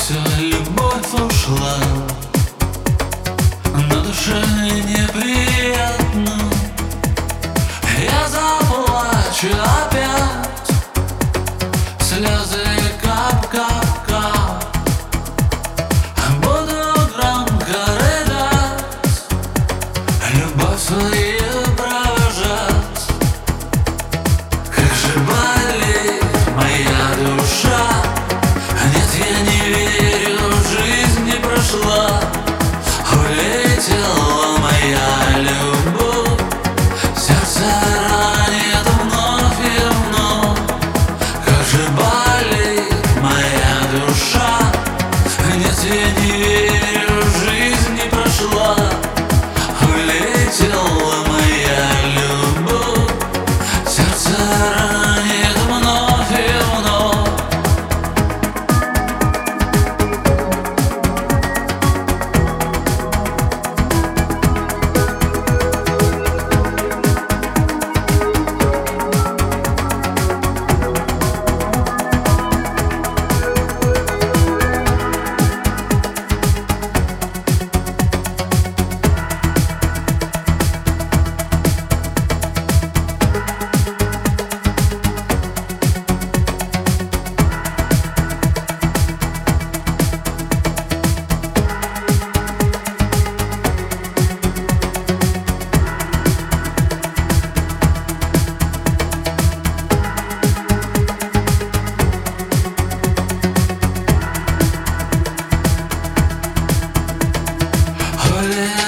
вся любовь ушла. На душе неприятно. falling